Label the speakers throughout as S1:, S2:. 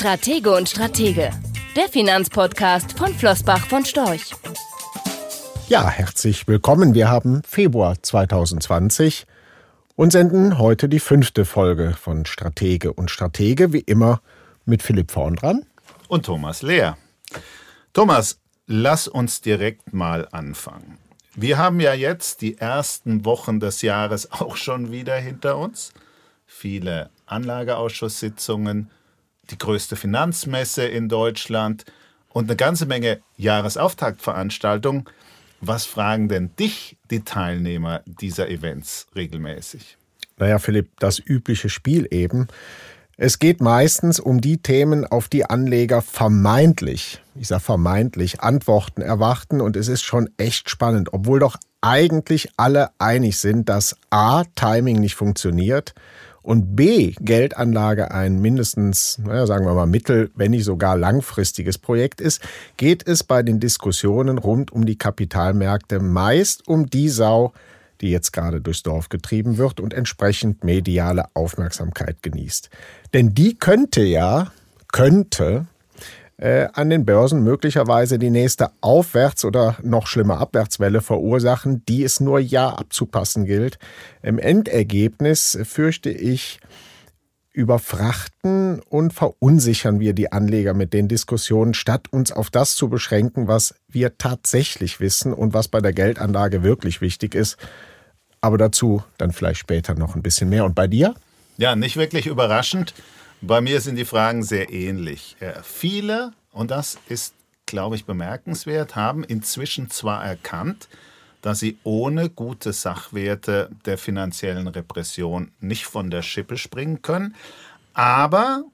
S1: Stratege und Stratege, der Finanzpodcast von Flossbach von Storch.
S2: Ja, herzlich willkommen. Wir haben Februar 2020 und senden heute die fünfte Folge von Stratege und Stratege, wie immer mit Philipp vorn dran.
S3: Und Thomas Lehr. Thomas, lass uns direkt mal anfangen. Wir haben ja jetzt die ersten Wochen des Jahres auch schon wieder hinter uns. Viele Anlageausschusssitzungen, die größte Finanzmesse in Deutschland und eine ganze Menge Jahresauftaktveranstaltungen. Was fragen denn dich die Teilnehmer dieser Events regelmäßig?
S2: Naja, Philipp, das übliche Spiel eben. Es geht meistens um die Themen, auf die Anleger vermeintlich, ich sage vermeintlich, Antworten erwarten. Und es ist schon echt spannend, obwohl doch eigentlich alle einig sind, dass A, Timing nicht funktioniert und B, Geldanlage ein mindestens, naja, sagen wir mal, mittel, wenn nicht sogar langfristiges Projekt ist, geht es bei den Diskussionen rund um die Kapitalmärkte meist um die Sau, die jetzt gerade durchs Dorf getrieben wird und entsprechend mediale Aufmerksamkeit genießt. Denn die könnte ja, könnte äh, an den Börsen möglicherweise die nächste Aufwärts- oder noch schlimmer Abwärtswelle verursachen, die es nur ja abzupassen gilt. Im Endergebnis fürchte ich, überfrachten und verunsichern wir die Anleger mit den Diskussionen, statt uns auf das zu beschränken, was wir tatsächlich wissen und was bei der Geldanlage wirklich wichtig ist. Aber dazu dann vielleicht später noch ein bisschen mehr. Und bei dir?
S3: Ja, nicht wirklich überraschend. Bei mir sind die Fragen sehr ähnlich. Viele, und das ist, glaube ich, bemerkenswert, haben inzwischen zwar erkannt, dass sie ohne gute Sachwerte der finanziellen Repression nicht von der Schippe springen können, aber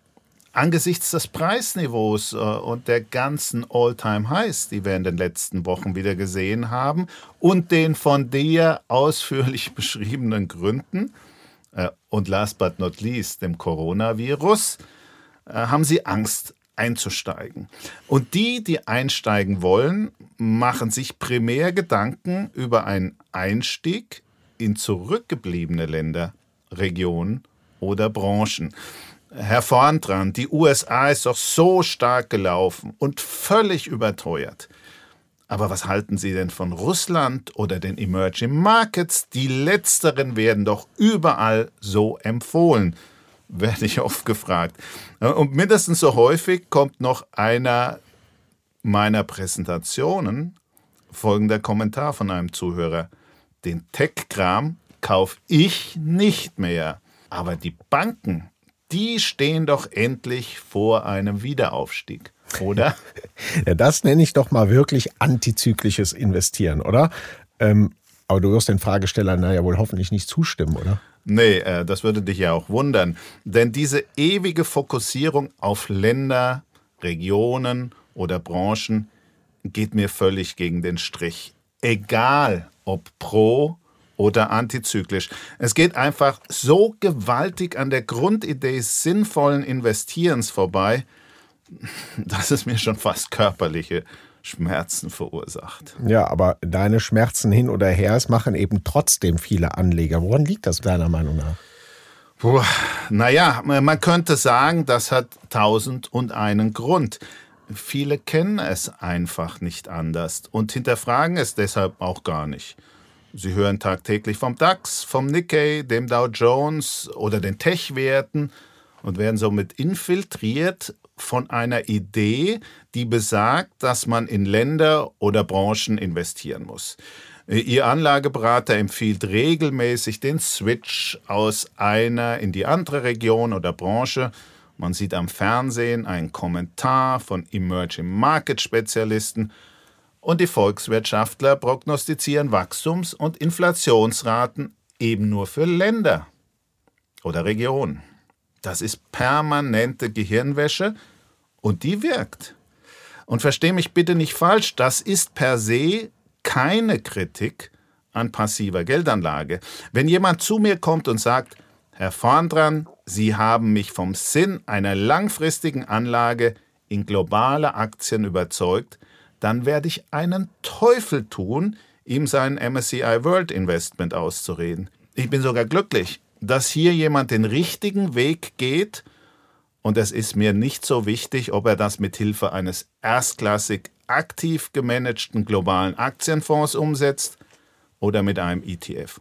S3: angesichts des Preisniveaus äh, und der ganzen All-Time-Highs, die wir in den letzten Wochen wieder gesehen haben und den von dir ausführlich beschriebenen Gründen, äh, und last but not least dem Coronavirus, äh, haben sie Angst einzusteigen. Und die, die einsteigen wollen, machen sich primär Gedanken über einen Einstieg in zurückgebliebene Länder, Regionen oder Branchen. Herr Vorntran, die USA ist doch so stark gelaufen und völlig überteuert. Aber was halten Sie denn von Russland oder den Emerging Markets? Die letzteren werden doch überall so empfohlen, werde ich oft gefragt. Und mindestens so häufig kommt noch einer meiner Präsentationen folgender Kommentar von einem Zuhörer. Den Tech-Kram kaufe ich nicht mehr. Aber die Banken, die stehen doch endlich vor einem Wiederaufstieg oder?
S2: ja, das nenne ich doch mal wirklich antizyklisches Investieren, oder? Ähm, aber du wirst den Fragestellern naja wohl hoffentlich nicht zustimmen, oder?
S3: Nee, äh, das würde dich ja auch wundern. Denn diese ewige Fokussierung auf Länder, Regionen oder Branchen geht mir völlig gegen den Strich. Egal ob pro oder antizyklisch. Es geht einfach so gewaltig an der Grundidee sinnvollen Investierens vorbei, dass es mir schon fast körperliche Schmerzen verursacht.
S2: Ja, aber deine Schmerzen hin oder her, es machen eben trotzdem viele Anleger. Woran liegt das deiner Meinung nach?
S3: Puh, naja, man könnte sagen, das hat tausend und einen Grund. Viele kennen es einfach nicht anders und hinterfragen es deshalb auch gar nicht. Sie hören tagtäglich vom DAX, vom Nikkei, dem Dow Jones oder den Tech-Werten und werden somit infiltriert von einer Idee, die besagt, dass man in Länder oder Branchen investieren muss. Ihr Anlageberater empfiehlt regelmäßig den Switch aus einer in die andere Region oder Branche. Man sieht am Fernsehen einen Kommentar von Emerging Market Spezialisten und die Volkswirtschaftler prognostizieren Wachstums- und Inflationsraten eben nur für Länder oder Regionen. Das ist permanente Gehirnwäsche und die wirkt. Und verstehe mich bitte nicht falsch, das ist per se keine Kritik an passiver Geldanlage. Wenn jemand zu mir kommt und sagt, Herr Vorndran, Sie haben mich vom Sinn einer langfristigen Anlage in globale Aktien überzeugt, dann werde ich einen Teufel tun, ihm sein MSCI World Investment auszureden. Ich bin sogar glücklich, dass hier jemand den richtigen Weg geht Und es ist mir nicht so wichtig, ob er das mit Hilfe eines erstklassig aktiv gemanagten globalen Aktienfonds umsetzt oder mit einem ETF.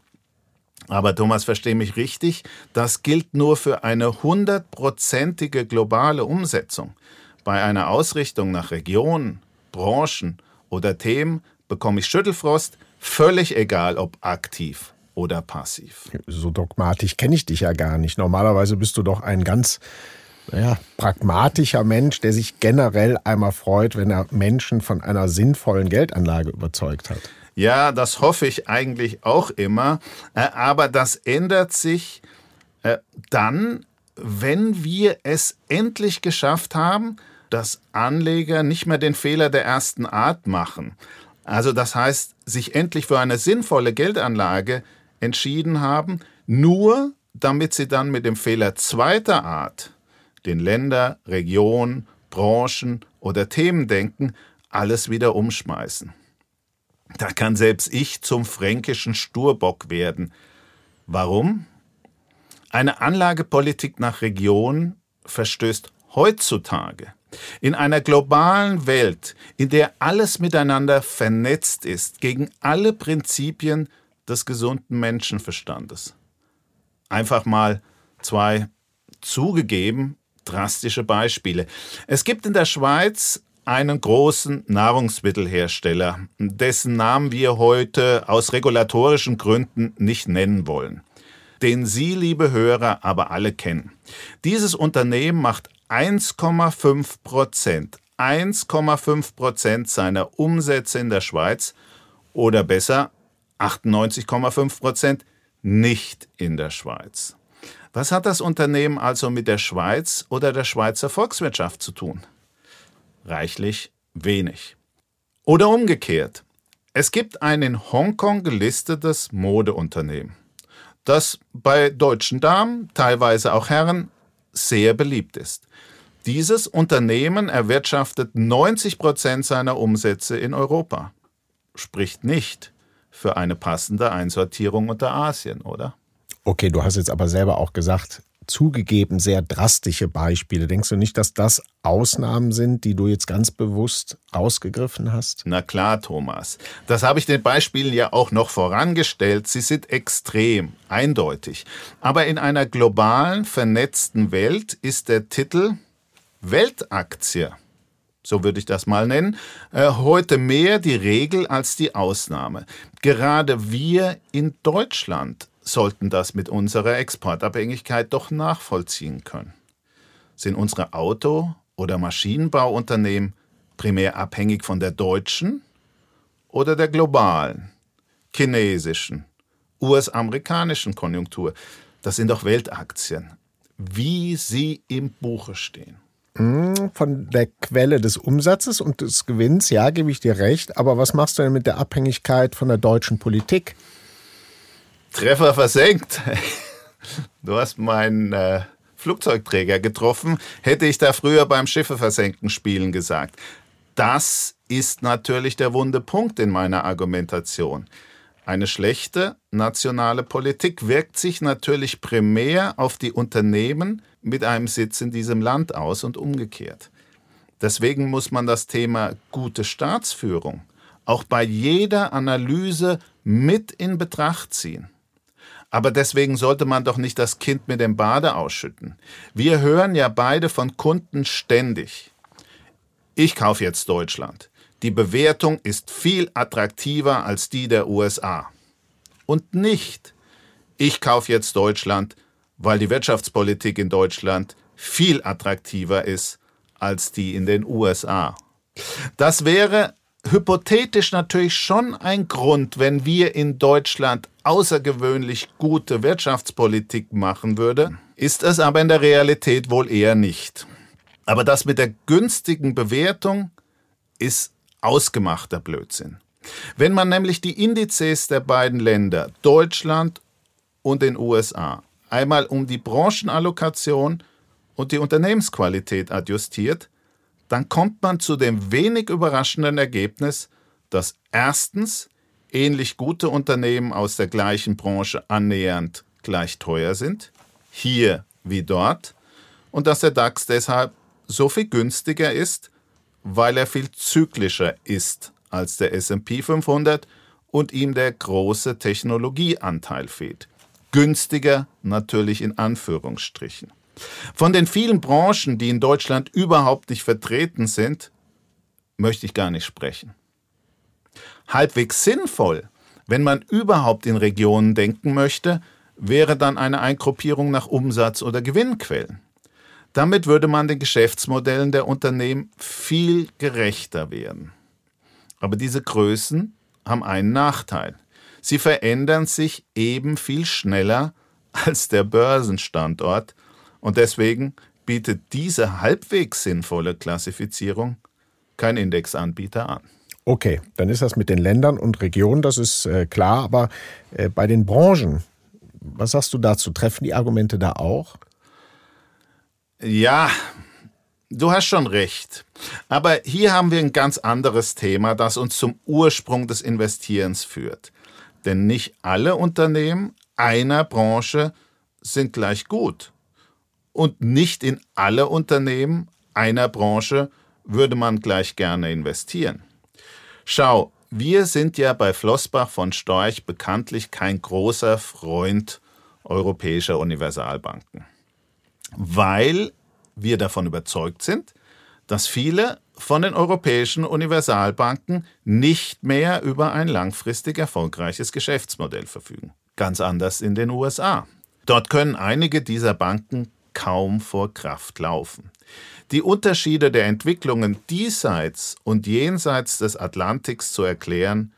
S3: Aber Thomas, verstehe mich richtig, das gilt nur für eine hundertprozentige globale Umsetzung. Bei einer Ausrichtung nach Regionen, Branchen oder Themen bekomme ich Schüttelfrost, völlig egal ob aktiv oder passiv.
S2: So dogmatisch kenne ich dich ja gar nicht. Normalerweise bist du doch ein ganz naja, pragmatischer Mensch, der sich generell einmal freut, wenn er Menschen von einer sinnvollen Geldanlage überzeugt hat.
S3: Ja, das hoffe ich eigentlich auch immer. Äh, aber das ändert sich äh, dann, wenn wir es endlich geschafft haben, dass Anleger nicht mehr den Fehler der ersten Art machen. Also das heißt, sich endlich für eine sinnvolle Geldanlage entschieden haben, nur damit sie dann mit dem Fehler zweiter Art, den Länder, Regionen, Branchen oder Themen denken, alles wieder umschmeißen. Da kann selbst ich zum fränkischen Sturbock werden. Warum? Eine Anlagepolitik nach Region verstößt heutzutage in einer globalen Welt, in der alles miteinander vernetzt ist, gegen alle Prinzipien des gesunden Menschenverstandes. Einfach mal zwei zugegeben drastische Beispiele. Es gibt in der Schweiz einen großen Nahrungsmittelhersteller, dessen Namen wir heute aus regulatorischen Gründen nicht nennen wollen, den Sie, liebe Hörer, aber alle kennen. Dieses Unternehmen macht 1,5 Prozent, 1,5 Prozent seiner Umsätze in der Schweiz oder besser 98,5 Prozent nicht in der Schweiz. Was hat das Unternehmen also mit der Schweiz oder der Schweizer Volkswirtschaft zu tun? Reichlich wenig. Oder umgekehrt. Es gibt ein in Hongkong gelistetes Modeunternehmen, das bei deutschen Damen, teilweise auch Herren, sehr beliebt ist. Dieses Unternehmen erwirtschaftet 90 Prozent seiner Umsätze in Europa. Spricht nicht für eine passende Einsortierung unter Asien, oder?
S2: Okay, du hast jetzt aber selber auch gesagt, zugegeben sehr drastische Beispiele. Denkst du nicht, dass das Ausnahmen sind, die du jetzt ganz bewusst rausgegriffen hast?
S3: Na klar, Thomas. Das habe ich den Beispielen ja auch noch vorangestellt. Sie sind extrem, eindeutig. Aber in einer globalen, vernetzten Welt ist der Titel Weltaktie so würde ich das mal nennen, äh, heute mehr die Regel als die Ausnahme. Gerade wir in Deutschland sollten das mit unserer Exportabhängigkeit doch nachvollziehen können. Sind unsere Auto- oder Maschinenbauunternehmen primär abhängig von der deutschen oder der globalen, chinesischen, US-amerikanischen Konjunktur? Das sind doch Weltaktien, wie sie im Buche stehen.
S2: Hm, von der Quelle des Umsatzes und des Gewinns, ja, gebe ich dir recht. Aber was machst du denn mit der Abhängigkeit von der deutschen Politik?
S3: Treffer versenkt. Du hast meinen äh, Flugzeugträger getroffen, hätte ich da früher beim Schiffe versenken spielen gesagt. Das ist natürlich der wunde Punkt in meiner Argumentation. Eine schlechte nationale Politik wirkt sich natürlich primär auf die Unternehmen mit einem Sitz in diesem Land aus und umgekehrt. Deswegen muss man das Thema gute Staatsführung auch bei jeder Analyse mit in Betracht ziehen. Aber deswegen sollte man doch nicht das Kind mit dem Bade ausschütten. Wir hören ja beide von Kunden ständig. Ich kaufe jetzt Deutschland. Die Bewertung ist viel attraktiver als die der USA. Und nicht, ich kaufe jetzt Deutschland, weil die Wirtschaftspolitik in Deutschland viel attraktiver ist als die in den USA. Das wäre hypothetisch natürlich schon ein Grund, wenn wir in Deutschland außergewöhnlich gute Wirtschaftspolitik machen würden, ist es aber in der Realität wohl eher nicht. Aber das mit der günstigen Bewertung ist ausgemachter Blödsinn. Wenn man nämlich die Indizes der beiden Länder, Deutschland und den USA, einmal um die Branchenallokation und die Unternehmensqualität adjustiert, dann kommt man zu dem wenig überraschenden Ergebnis, dass erstens ähnlich gute Unternehmen aus der gleichen Branche annähernd gleich teuer sind, hier wie dort, und dass der DAX deshalb so viel günstiger ist, weil er viel zyklischer ist als der SP 500 und ihm der große Technologieanteil fehlt. Günstiger natürlich in Anführungsstrichen. Von den vielen Branchen, die in Deutschland überhaupt nicht vertreten sind, möchte ich gar nicht sprechen. Halbwegs sinnvoll, wenn man überhaupt in Regionen denken möchte, wäre dann eine Eingruppierung nach Umsatz- oder Gewinnquellen. Damit würde man den Geschäftsmodellen der Unternehmen viel gerechter werden. Aber diese Größen haben einen Nachteil. Sie verändern sich eben viel schneller als der Börsenstandort und deswegen bietet diese halbwegs sinnvolle Klassifizierung kein Indexanbieter an.
S2: Okay, dann ist das mit den Ländern und Regionen, das ist äh, klar, aber äh, bei den Branchen, was sagst du dazu? Treffen die Argumente da auch?
S3: Ja, du hast schon recht. Aber hier haben wir ein ganz anderes Thema, das uns zum Ursprung des Investierens führt. Denn nicht alle Unternehmen einer Branche sind gleich gut. Und nicht in alle Unternehmen einer Branche würde man gleich gerne investieren. Schau, wir sind ja bei Flossbach von Storch bekanntlich kein großer Freund europäischer Universalbanken, weil wir davon überzeugt sind, dass viele von den europäischen Universalbanken nicht mehr über ein langfristig erfolgreiches Geschäftsmodell verfügen. Ganz anders in den USA. Dort können einige dieser Banken kaum vor Kraft laufen. Die Unterschiede der Entwicklungen diesseits und jenseits des Atlantiks zu erklären,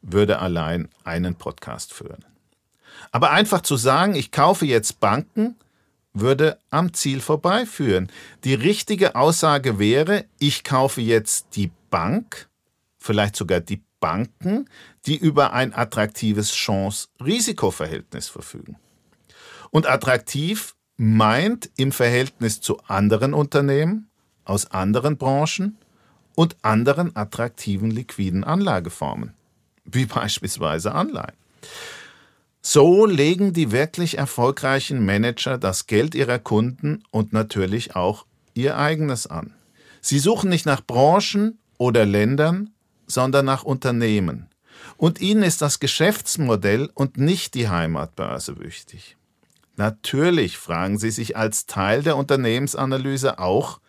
S3: würde allein einen Podcast führen. Aber einfach zu sagen, ich kaufe jetzt Banken, würde am Ziel vorbeiführen. Die richtige Aussage wäre, ich kaufe jetzt die Bank, vielleicht sogar die Banken, die über ein attraktives Chance-Risiko-Verhältnis verfügen. Und attraktiv meint im Verhältnis zu anderen Unternehmen aus anderen Branchen und anderen attraktiven liquiden Anlageformen, wie beispielsweise Anleihen. So legen die wirklich erfolgreichen Manager das Geld ihrer Kunden und natürlich auch ihr eigenes an. Sie suchen nicht nach Branchen oder Ländern, sondern nach Unternehmen. Und ihnen ist das Geschäftsmodell und nicht die Heimatbörse wichtig. Natürlich fragen Sie sich als Teil der Unternehmensanalyse auch,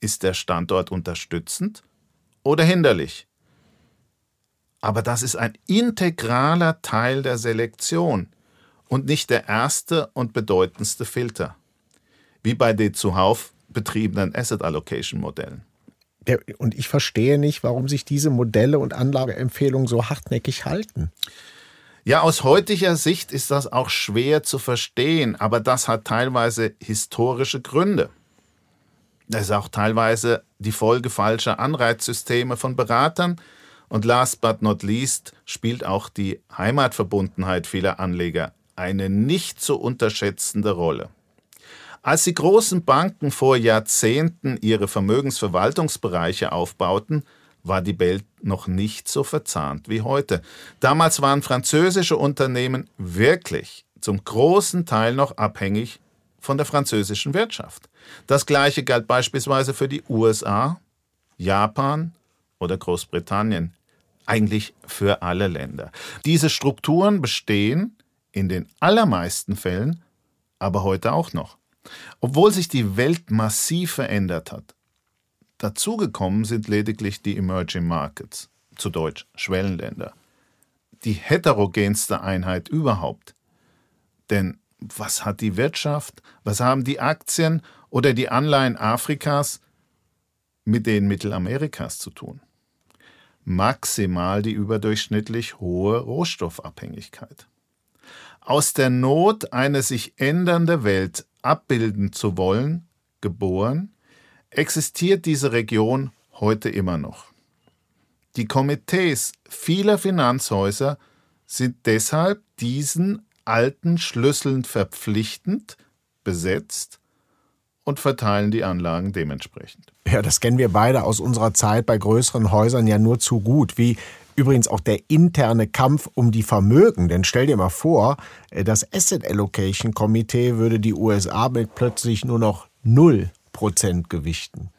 S3: ist der Standort unterstützend oder hinderlich? Aber das ist ein integraler Teil der Selektion und nicht der erste und bedeutendste Filter, wie bei den zuhauf betriebenen Asset Allocation Modellen.
S2: Und ich verstehe nicht, warum sich diese Modelle und Anlageempfehlungen so hartnäckig halten.
S3: Ja, aus heutiger Sicht ist das auch schwer zu verstehen, aber das hat teilweise historische Gründe. Das ist auch teilweise die Folge falscher Anreizsysteme von Beratern, und last but not least spielt auch die Heimatverbundenheit vieler Anleger eine nicht zu unterschätzende Rolle. Als die großen Banken vor Jahrzehnten ihre Vermögensverwaltungsbereiche aufbauten, war die Welt noch nicht so verzahnt wie heute. Damals waren französische Unternehmen wirklich zum großen Teil noch abhängig von der französischen Wirtschaft. Das gleiche galt beispielsweise für die USA, Japan oder Großbritannien eigentlich für alle Länder. Diese Strukturen bestehen in den allermeisten Fällen aber heute auch noch. Obwohl sich die Welt massiv verändert hat. Dazugekommen sind lediglich die Emerging Markets, zu Deutsch Schwellenländer. Die heterogenste Einheit überhaupt. Denn was hat die Wirtschaft, was haben die Aktien oder die Anleihen Afrikas mit den Mittelamerikas zu tun? Maximal die überdurchschnittlich hohe Rohstoffabhängigkeit. Aus der Not, eine sich ändernde Welt abbilden zu wollen, geboren, existiert diese Region heute immer noch. Die Komitees vieler Finanzhäuser sind deshalb diesen alten Schlüsseln verpflichtend besetzt und verteilen die Anlagen dementsprechend.
S2: Ja, das kennen wir beide aus unserer Zeit bei größeren Häusern ja nur zu gut, wie übrigens auch der interne Kampf um die Vermögen. Denn stell dir mal vor, äh, das Asset Allocation Komitee würde die USA mit plötzlich nur noch 0 Prozent gewichten.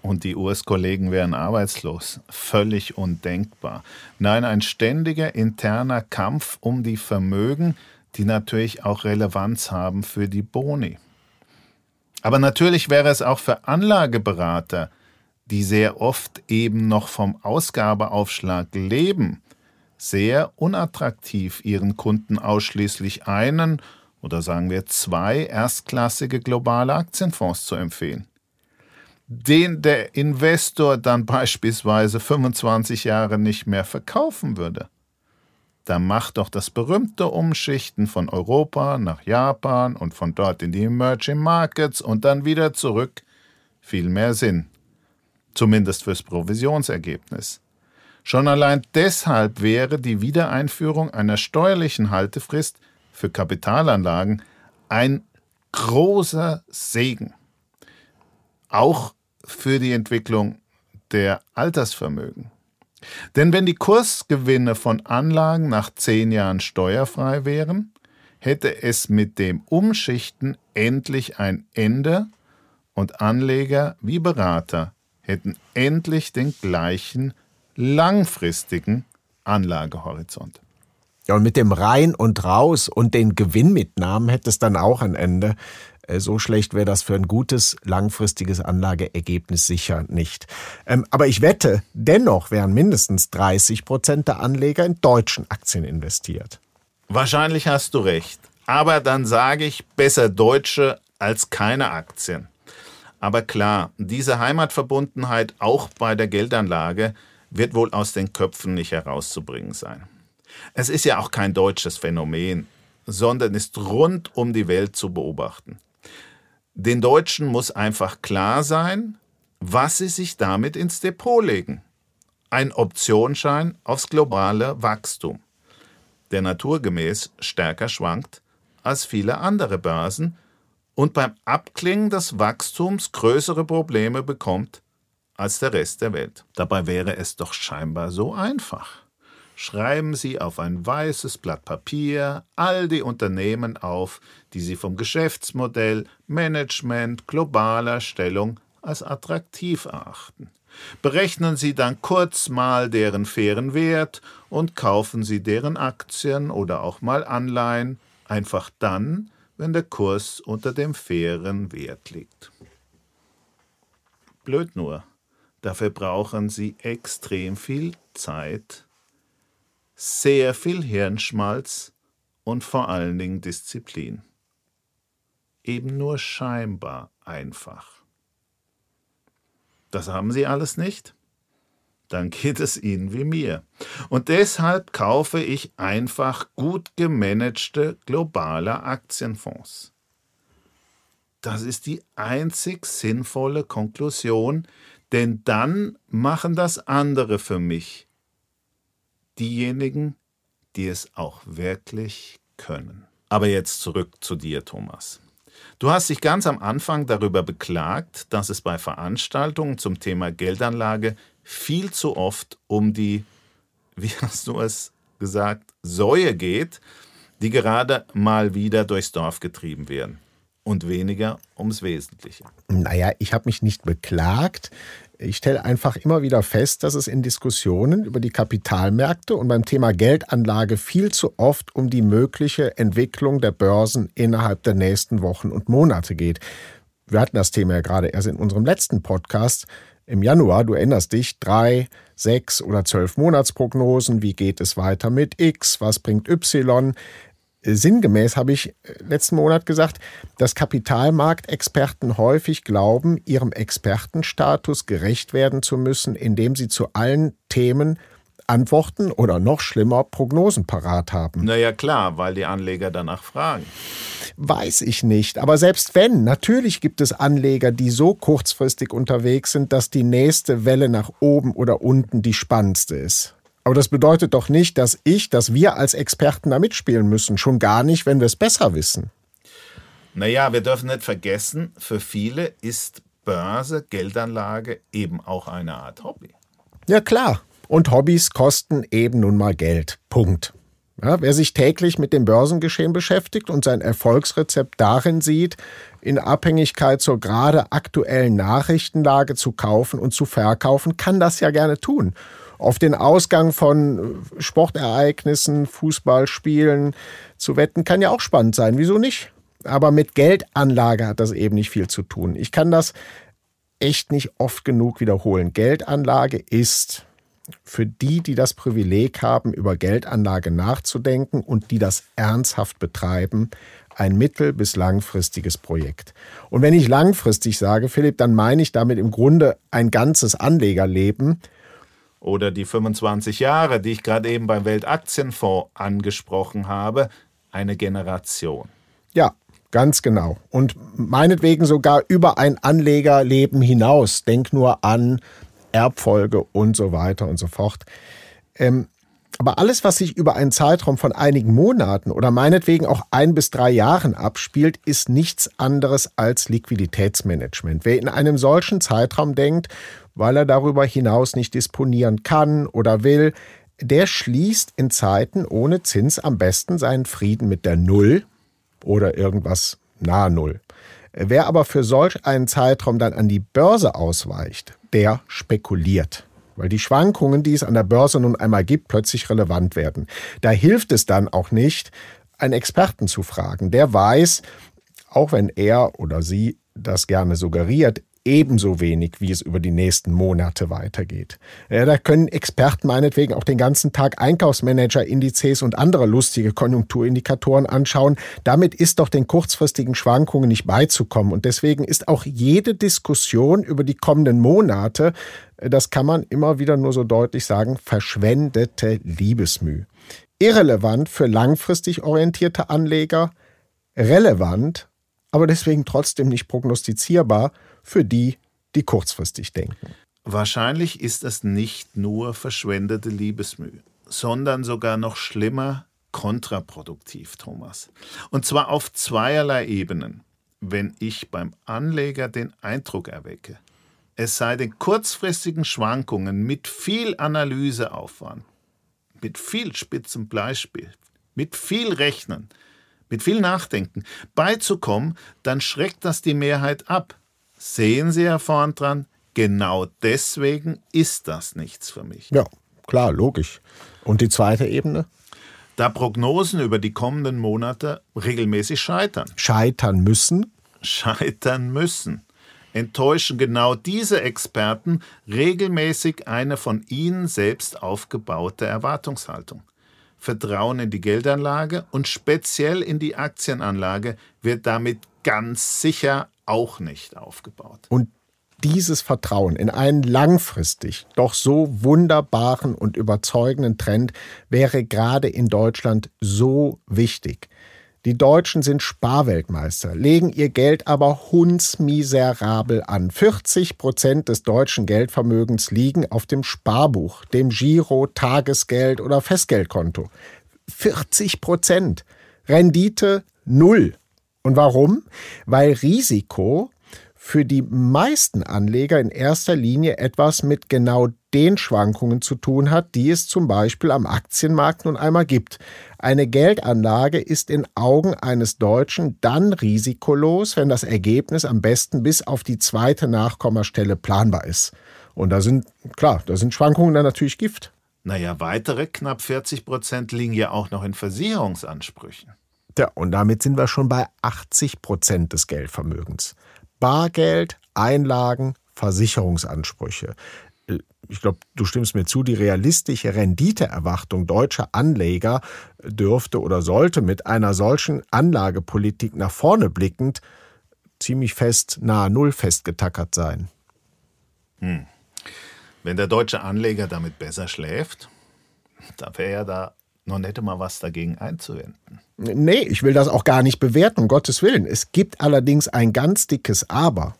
S3: Und die US-Kollegen wären arbeitslos. Völlig undenkbar. Nein, ein ständiger interner Kampf um die Vermögen, die natürlich auch Relevanz haben für die Boni. Aber natürlich wäre es auch für Anlageberater, die sehr oft eben noch vom Ausgabeaufschlag leben, sehr unattraktiv, ihren Kunden ausschließlich einen oder sagen wir zwei erstklassige globale Aktienfonds zu empfehlen. Den der Investor dann beispielsweise 25 Jahre nicht mehr verkaufen würde. Da macht doch das berühmte Umschichten von Europa nach Japan und von dort in die Emerging Markets und dann wieder zurück viel mehr Sinn. Zumindest fürs Provisionsergebnis. Schon allein deshalb wäre die Wiedereinführung einer steuerlichen Haltefrist für Kapitalanlagen ein großer Segen. Auch für die Entwicklung der Altersvermögen. Denn wenn die Kursgewinne von Anlagen nach zehn Jahren steuerfrei wären, hätte es mit dem Umschichten endlich ein Ende und Anleger wie Berater hätten endlich den gleichen langfristigen Anlagehorizont.
S2: Ja, und mit dem Rein und Raus und den Gewinnmitnahmen hätte es dann auch ein Ende. Äh, so schlecht wäre das für ein gutes, langfristiges Anlageergebnis sicher nicht. Ähm, aber ich wette, dennoch wären mindestens 30 Prozent der Anleger in deutschen Aktien investiert.
S3: Wahrscheinlich hast du recht. Aber dann sage ich besser deutsche als keine Aktien. Aber klar, diese Heimatverbundenheit auch bei der Geldanlage wird wohl aus den Köpfen nicht herauszubringen sein. Es ist ja auch kein deutsches Phänomen, sondern ist rund um die Welt zu beobachten. Den Deutschen muss einfach klar sein, was sie sich damit ins Depot legen. Ein Optionsschein aufs globale Wachstum, der naturgemäß stärker schwankt als viele andere Börsen und beim Abklingen des Wachstums größere Probleme bekommt als der Rest der Welt. Dabei wäre es doch scheinbar so einfach schreiben Sie auf ein weißes Blatt Papier all die Unternehmen auf, die Sie vom Geschäftsmodell, Management, globaler Stellung als attraktiv erachten. Berechnen Sie dann kurz mal deren fairen Wert und kaufen Sie deren Aktien oder auch mal Anleihen, einfach dann, wenn der Kurs unter dem fairen Wert liegt. Blöd nur, dafür brauchen Sie extrem viel Zeit sehr viel Hirnschmalz und vor allen Dingen Disziplin. Eben nur scheinbar einfach. Das haben Sie alles nicht? Dann geht es Ihnen wie mir. Und deshalb kaufe ich einfach gut gemanagte globale Aktienfonds. Das ist die einzig sinnvolle Konklusion, denn dann machen das andere für mich diejenigen, die es auch wirklich können. Aber jetzt zurück zu dir, Thomas. Du hast dich ganz am Anfang darüber beklagt, dass es bei Veranstaltungen zum Thema Geldanlage viel zu oft um die, wie hast du es gesagt, Säue geht, die gerade mal wieder durchs Dorf getrieben werden und weniger ums Wesentliche.
S2: Naja, ich habe mich nicht beklagt. Ich stelle einfach immer wieder fest, dass es in Diskussionen über die Kapitalmärkte und beim Thema Geldanlage viel zu oft um die mögliche Entwicklung der Börsen innerhalb der nächsten Wochen und Monate geht. Wir hatten das Thema ja gerade erst in unserem letzten Podcast im Januar. Du erinnerst dich, drei, sechs oder zwölf Monatsprognosen. Wie geht es weiter mit X? Was bringt Y? Sinngemäß habe ich äh, letzten Monat gesagt, dass Kapitalmarktexperten häufig glauben, ihrem Expertenstatus gerecht werden zu müssen, indem sie zu allen Themen Antworten oder noch schlimmer Prognosen parat haben.
S3: Naja klar, weil die Anleger danach fragen.
S2: Weiß ich nicht. Aber selbst wenn, natürlich gibt es Anleger, die so kurzfristig unterwegs sind, dass die nächste Welle nach oben oder unten die spannendste ist. Aber das bedeutet doch nicht, dass ich, dass wir als Experten da mitspielen müssen. Schon gar nicht, wenn wir es besser wissen.
S3: Naja, wir dürfen nicht vergessen, für viele ist Börse, Geldanlage eben auch eine Art Hobby.
S2: Ja klar. Und Hobbys kosten eben nun mal Geld. Punkt. Ja, wer sich täglich mit dem Börsengeschehen beschäftigt und sein Erfolgsrezept darin sieht, in Abhängigkeit zur gerade aktuellen Nachrichtenlage zu kaufen und zu verkaufen, kann das ja gerne tun. Auf den Ausgang von Sportereignissen, Fußballspielen zu wetten, kann ja auch spannend sein. Wieso nicht? Aber mit Geldanlage hat das eben nicht viel zu tun. Ich kann das echt nicht oft genug wiederholen. Geldanlage ist für die, die das Privileg haben, über Geldanlage nachzudenken und die das ernsthaft betreiben, ein mittel- bis langfristiges Projekt. Und wenn ich langfristig sage, Philipp, dann meine ich damit im Grunde ein ganzes Anlegerleben.
S3: Oder die 25 Jahre, die ich gerade eben beim Weltaktienfonds angesprochen habe, eine Generation.
S2: Ja, ganz genau. Und meinetwegen sogar über ein Anlegerleben hinaus. Denk nur an Erbfolge und so weiter und so fort. Ähm, aber alles, was sich über einen Zeitraum von einigen Monaten oder meinetwegen auch ein bis drei Jahren abspielt, ist nichts anderes als Liquiditätsmanagement. Wer in einem solchen Zeitraum denkt, weil er darüber hinaus nicht disponieren kann oder will, der schließt in Zeiten ohne Zins am besten seinen Frieden mit der Null oder irgendwas nahe Null. Wer aber für solch einen Zeitraum dann an die Börse ausweicht, der spekuliert weil die Schwankungen, die es an der Börse nun einmal gibt, plötzlich relevant werden. Da hilft es dann auch nicht, einen Experten zu fragen. Der weiß, auch wenn er oder sie das gerne suggeriert, ebenso wenig, wie es über die nächsten Monate weitergeht. Ja, da können Experten meinetwegen auch den ganzen Tag Einkaufsmanager-Indizes und andere lustige Konjunkturindikatoren anschauen. Damit ist doch den kurzfristigen Schwankungen nicht beizukommen. Und deswegen ist auch jede Diskussion über die kommenden Monate, das kann man immer wieder nur so deutlich sagen, verschwendete Liebesmüh. Irrelevant für langfristig orientierte Anleger, relevant, aber deswegen trotzdem nicht prognostizierbar für die, die kurzfristig denken.
S3: Wahrscheinlich ist es nicht nur verschwendete Liebesmühe, sondern sogar noch schlimmer kontraproduktiv, Thomas. Und zwar auf zweierlei Ebenen. Wenn ich beim Anleger den Eindruck erwecke, es sei den kurzfristigen Schwankungen mit viel Analyseaufwand, mit viel spitzem Bleispiel, mit viel Rechnen, mit viel Nachdenken beizukommen, dann schreckt das die Mehrheit ab. Sehen Sie, Herr vorn dran, genau deswegen ist das nichts für mich.
S2: Ja, klar, logisch. Und die zweite Ebene?
S3: Da Prognosen über die kommenden Monate regelmäßig scheitern.
S2: Scheitern müssen?
S3: Scheitern müssen. Enttäuschen genau diese Experten regelmäßig eine von ihnen selbst aufgebaute Erwartungshaltung. Vertrauen in die Geldanlage und speziell in die Aktienanlage wird damit ganz sicher auch nicht aufgebaut.
S2: Und dieses Vertrauen in einen langfristig doch so wunderbaren und überzeugenden Trend wäre gerade in Deutschland so wichtig. Die Deutschen sind Sparweltmeister, legen ihr Geld aber hundsmiserabel an. 40 Prozent des deutschen Geldvermögens liegen auf dem Sparbuch, dem Giro, Tagesgeld oder Festgeldkonto. 40 Prozent. Rendite null. Und warum? Weil Risiko für die meisten Anleger in erster Linie etwas mit genau den Schwankungen zu tun hat, die es zum Beispiel am Aktienmarkt nun einmal gibt. Eine Geldanlage ist in Augen eines Deutschen dann risikolos, wenn das Ergebnis am besten bis auf die zweite Nachkommastelle planbar ist. Und da sind, klar, da sind Schwankungen dann natürlich Gift.
S3: Naja, weitere knapp 40 Prozent liegen ja auch noch in Versicherungsansprüchen.
S2: Ja, und damit sind wir schon bei 80 Prozent des Geldvermögens. Bargeld, Einlagen, Versicherungsansprüche. Ich glaube, du stimmst mir zu, die realistische Renditeerwartung deutscher Anleger dürfte oder sollte mit einer solchen Anlagepolitik nach vorne blickend ziemlich fest nahe Null festgetackert sein.
S3: Hm. Wenn der deutsche Anleger damit besser schläft, da wäre ja da noch nicht mal was dagegen einzuwenden.
S2: Nee, ich will das auch gar nicht bewerten, um Gottes Willen. Es gibt allerdings ein ganz dickes Aber.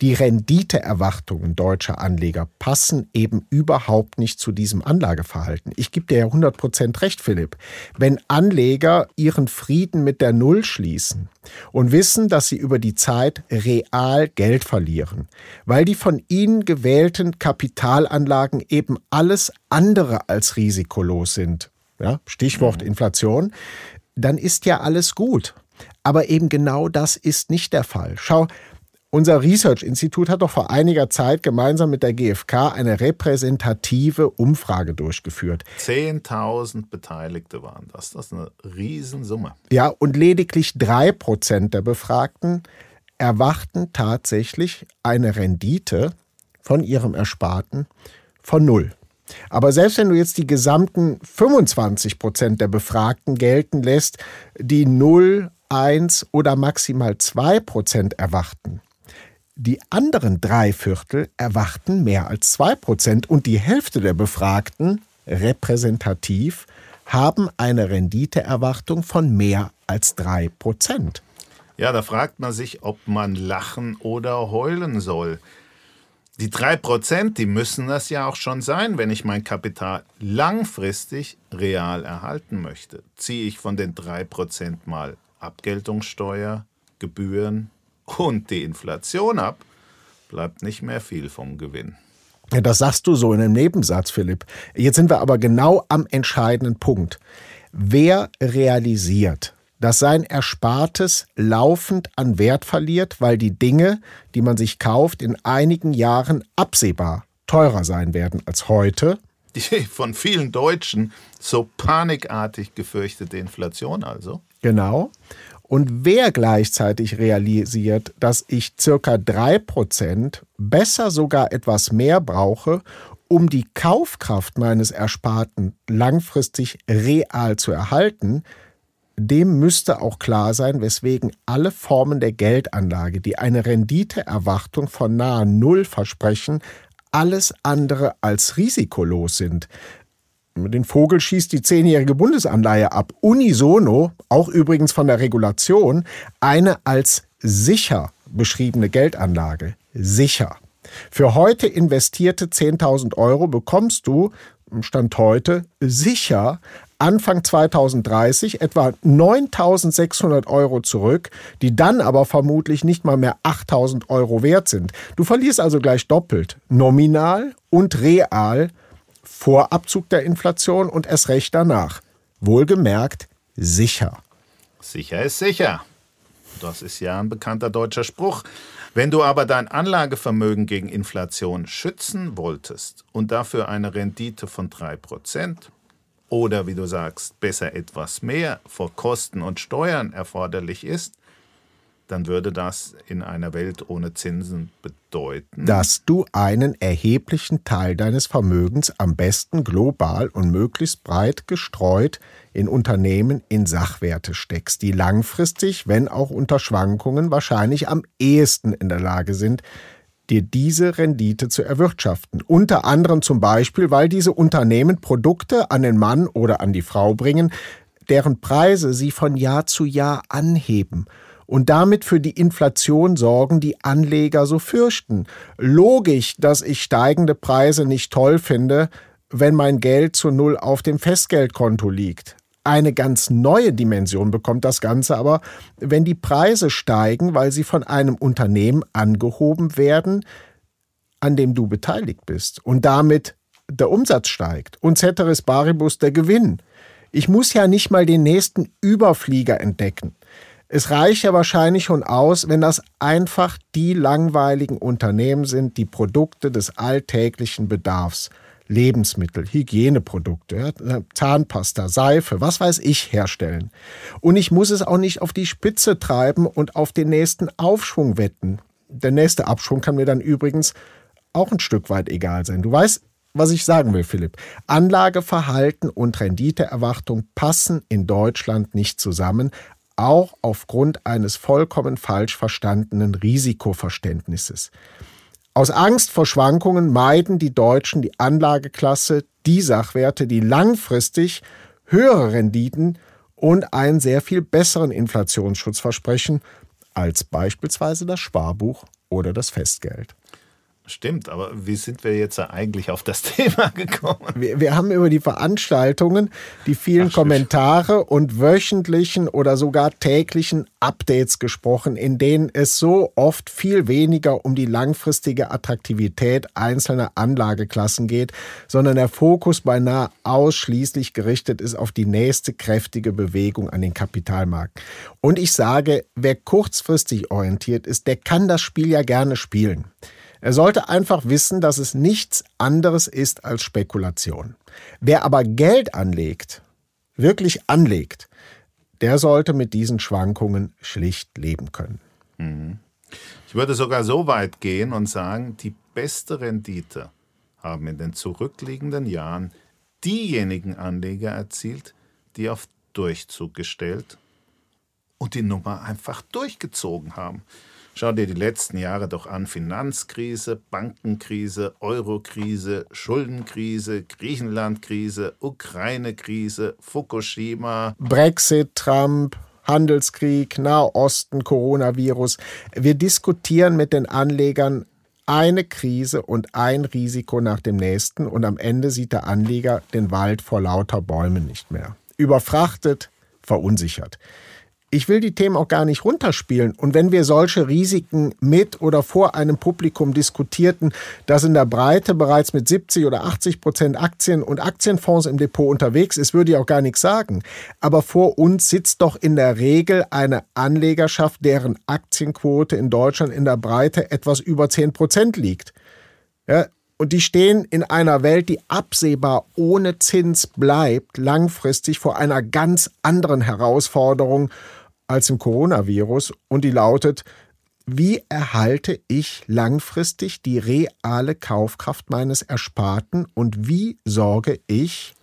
S2: Die Renditeerwartungen deutscher Anleger passen eben überhaupt nicht zu diesem Anlageverhalten. Ich gebe dir ja 100% recht, Philipp. Wenn Anleger ihren Frieden mit der Null schließen und wissen, dass sie über die Zeit real Geld verlieren, weil die von ihnen gewählten Kapitalanlagen eben alles andere als risikolos sind, ja, Stichwort mhm. Inflation, dann ist ja alles gut. Aber eben genau das ist nicht der Fall. Schau, unser Research-Institut hat doch vor einiger Zeit gemeinsam mit der GfK eine repräsentative Umfrage durchgeführt.
S3: 10.000 Beteiligte waren das. Das ist eine Riesensumme.
S2: Ja, und lediglich drei Prozent der Befragten erwarten tatsächlich eine Rendite von ihrem Ersparten von null. Aber selbst wenn du jetzt die gesamten 25 Prozent der Befragten gelten lässt, die 0, 1 oder maximal 2 Prozent erwarten, die anderen drei Viertel erwarten mehr als zwei Prozent und die Hälfte der Befragten, repräsentativ, haben eine Renditeerwartung von mehr als drei Prozent.
S3: Ja, da fragt man sich, ob man lachen oder heulen soll. Die drei Prozent, die müssen das ja auch schon sein, wenn ich mein Kapital langfristig real erhalten möchte. Ziehe ich von den drei Prozent mal Abgeltungssteuer, Gebühren, und die Inflation ab, bleibt nicht mehr viel vom Gewinn.
S2: Ja, das sagst du so in einem Nebensatz, Philipp. Jetzt sind wir aber genau am entscheidenden Punkt. Wer realisiert, dass sein Erspartes laufend an Wert verliert, weil die Dinge, die man sich kauft, in einigen Jahren absehbar teurer sein werden als heute?
S3: Die von vielen Deutschen so panikartig gefürchtete Inflation also?
S2: Genau. Und wer gleichzeitig realisiert, dass ich circa 3%, besser sogar etwas mehr brauche, um die Kaufkraft meines Ersparten langfristig real zu erhalten, dem müsste auch klar sein, weswegen alle Formen der Geldanlage, die eine Renditeerwartung von nahe Null versprechen, alles andere als risikolos sind. Den Vogel schießt die zehnjährige Bundesanleihe ab. Unisono, auch übrigens von der Regulation, eine als sicher beschriebene Geldanlage. Sicher. Für heute investierte 10.000 Euro bekommst du, Stand heute, sicher Anfang 2030 etwa 9.600 Euro zurück, die dann aber vermutlich nicht mal mehr 8.000 Euro wert sind. Du verlierst also gleich doppelt, nominal und real vor Abzug der Inflation und erst recht danach. Wohlgemerkt sicher.
S3: Sicher ist sicher. Das ist ja ein bekannter deutscher Spruch. Wenn du aber dein Anlagevermögen gegen Inflation schützen wolltest und dafür eine Rendite von 3% oder wie du sagst, besser etwas mehr vor Kosten und Steuern erforderlich ist, dann würde das in einer Welt ohne Zinsen bedeuten,
S2: dass du einen erheblichen Teil deines Vermögens am besten global und möglichst breit gestreut in Unternehmen in Sachwerte steckst, die langfristig, wenn auch unter Schwankungen, wahrscheinlich am ehesten in der Lage sind, dir diese Rendite zu erwirtschaften. Unter anderem zum Beispiel, weil diese Unternehmen Produkte an den Mann oder an die Frau bringen, deren Preise sie von Jahr zu Jahr anheben und damit für die Inflation sorgen, die Anleger so fürchten. Logisch, dass ich steigende Preise nicht toll finde, wenn mein Geld zu Null auf dem Festgeldkonto liegt. Eine ganz neue Dimension bekommt das Ganze aber, wenn die Preise steigen, weil sie von einem Unternehmen angehoben werden, an dem du beteiligt bist und damit der Umsatz steigt und ceteris paribus der Gewinn. Ich muss ja nicht mal den nächsten Überflieger entdecken. Es reicht ja wahrscheinlich schon aus, wenn das einfach die langweiligen Unternehmen sind, die Produkte des alltäglichen Bedarfs, Lebensmittel, Hygieneprodukte, Zahnpasta, Seife, was weiß ich, herstellen. Und ich muss es auch nicht auf die Spitze treiben und auf den nächsten Aufschwung wetten. Der nächste Abschwung kann mir dann übrigens auch ein Stück weit egal sein. Du weißt, was ich sagen will, Philipp. Anlageverhalten und Renditeerwartung passen in Deutschland nicht zusammen, auch aufgrund eines vollkommen falsch verstandenen Risikoverständnisses. Aus Angst vor Schwankungen meiden die Deutschen die Anlageklasse, die Sachwerte, die langfristig höhere Renditen und einen sehr viel besseren Inflationsschutz versprechen als beispielsweise das Sparbuch oder das Festgeld.
S3: Stimmt, aber wie sind wir jetzt eigentlich auf das Thema gekommen?
S2: Wir, wir haben über die Veranstaltungen, die vielen Ach, Kommentare und wöchentlichen oder sogar täglichen Updates gesprochen, in denen es so oft viel weniger um die langfristige Attraktivität einzelner Anlageklassen geht, sondern der Fokus beinahe ausschließlich gerichtet ist auf die nächste kräftige Bewegung an den Kapitalmarkt. Und ich sage, wer kurzfristig orientiert ist, der kann das Spiel ja gerne spielen. Er sollte einfach wissen, dass es nichts anderes ist als Spekulation. Wer aber Geld anlegt, wirklich anlegt, der sollte mit diesen Schwankungen schlicht leben können.
S3: Mhm. Ich würde sogar so weit gehen und sagen, die beste Rendite haben in den zurückliegenden Jahren diejenigen Anleger erzielt, die auf Durchzug gestellt und die Nummer einfach durchgezogen haben. Schau dir die letzten Jahre doch an. Finanzkrise, Bankenkrise, Eurokrise, Schuldenkrise, Griechenlandkrise, Ukraine-Krise, Fukushima.
S2: Brexit, Trump, Handelskrieg, Nahosten, Coronavirus. Wir diskutieren mit den Anlegern eine Krise und ein Risiko nach dem nächsten und am Ende sieht der Anleger den Wald vor lauter Bäumen nicht mehr. Überfrachtet, verunsichert ich will die Themen auch gar nicht runterspielen. Und wenn wir solche Risiken mit oder vor einem Publikum diskutierten, das in der Breite bereits mit 70 oder 80 Prozent Aktien und Aktienfonds im Depot unterwegs ist, würde ich auch gar nichts sagen. Aber vor uns sitzt doch in der Regel eine Anlegerschaft, deren Aktienquote in Deutschland in der Breite etwas über 10 Prozent liegt. Ja, und die stehen in einer Welt, die absehbar ohne Zins bleibt, langfristig vor einer ganz anderen Herausforderung als im Coronavirus und die lautet, wie erhalte ich langfristig die reale Kaufkraft meines Ersparten und wie sorge ich,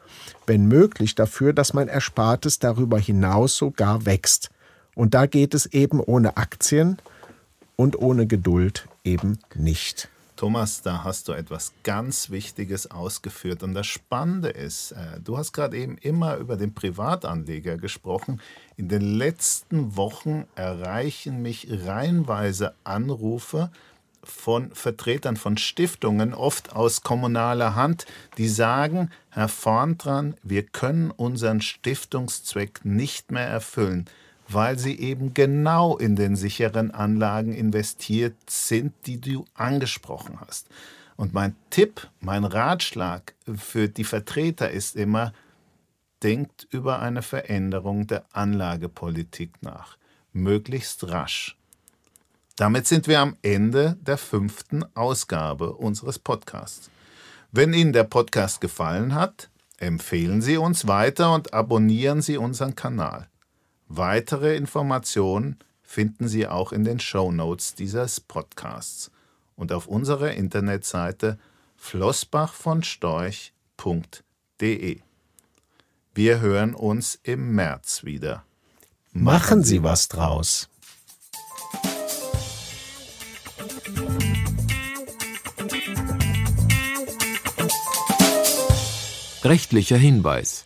S2: wenn möglich, dafür, dass mein Erspartes darüber hinaus sogar wächst. Und da geht es eben ohne Aktien und ohne Geduld eben nicht.
S3: Thomas, da hast du etwas ganz Wichtiges ausgeführt. Und das Spannende ist, äh, du hast gerade eben immer über den Privatanleger gesprochen. In den letzten Wochen erreichen mich reihenweise Anrufe von Vertretern von Stiftungen, oft aus kommunaler Hand, die sagen, Herr Vorntran, wir können unseren Stiftungszweck nicht mehr erfüllen weil sie eben genau in den sicheren Anlagen investiert sind, die du angesprochen hast. Und mein Tipp, mein Ratschlag für die Vertreter ist immer, denkt über eine Veränderung der Anlagepolitik nach, möglichst rasch. Damit sind wir am Ende der fünften Ausgabe unseres Podcasts. Wenn Ihnen der Podcast gefallen hat, empfehlen Sie uns weiter und abonnieren Sie unseren Kanal. Weitere Informationen finden Sie auch in den Show Notes dieses Podcasts und auf unserer Internetseite flossbachvonstorch.de. Wir hören uns im März wieder.
S2: Machen Sie was draus.
S4: Rechtlicher Hinweis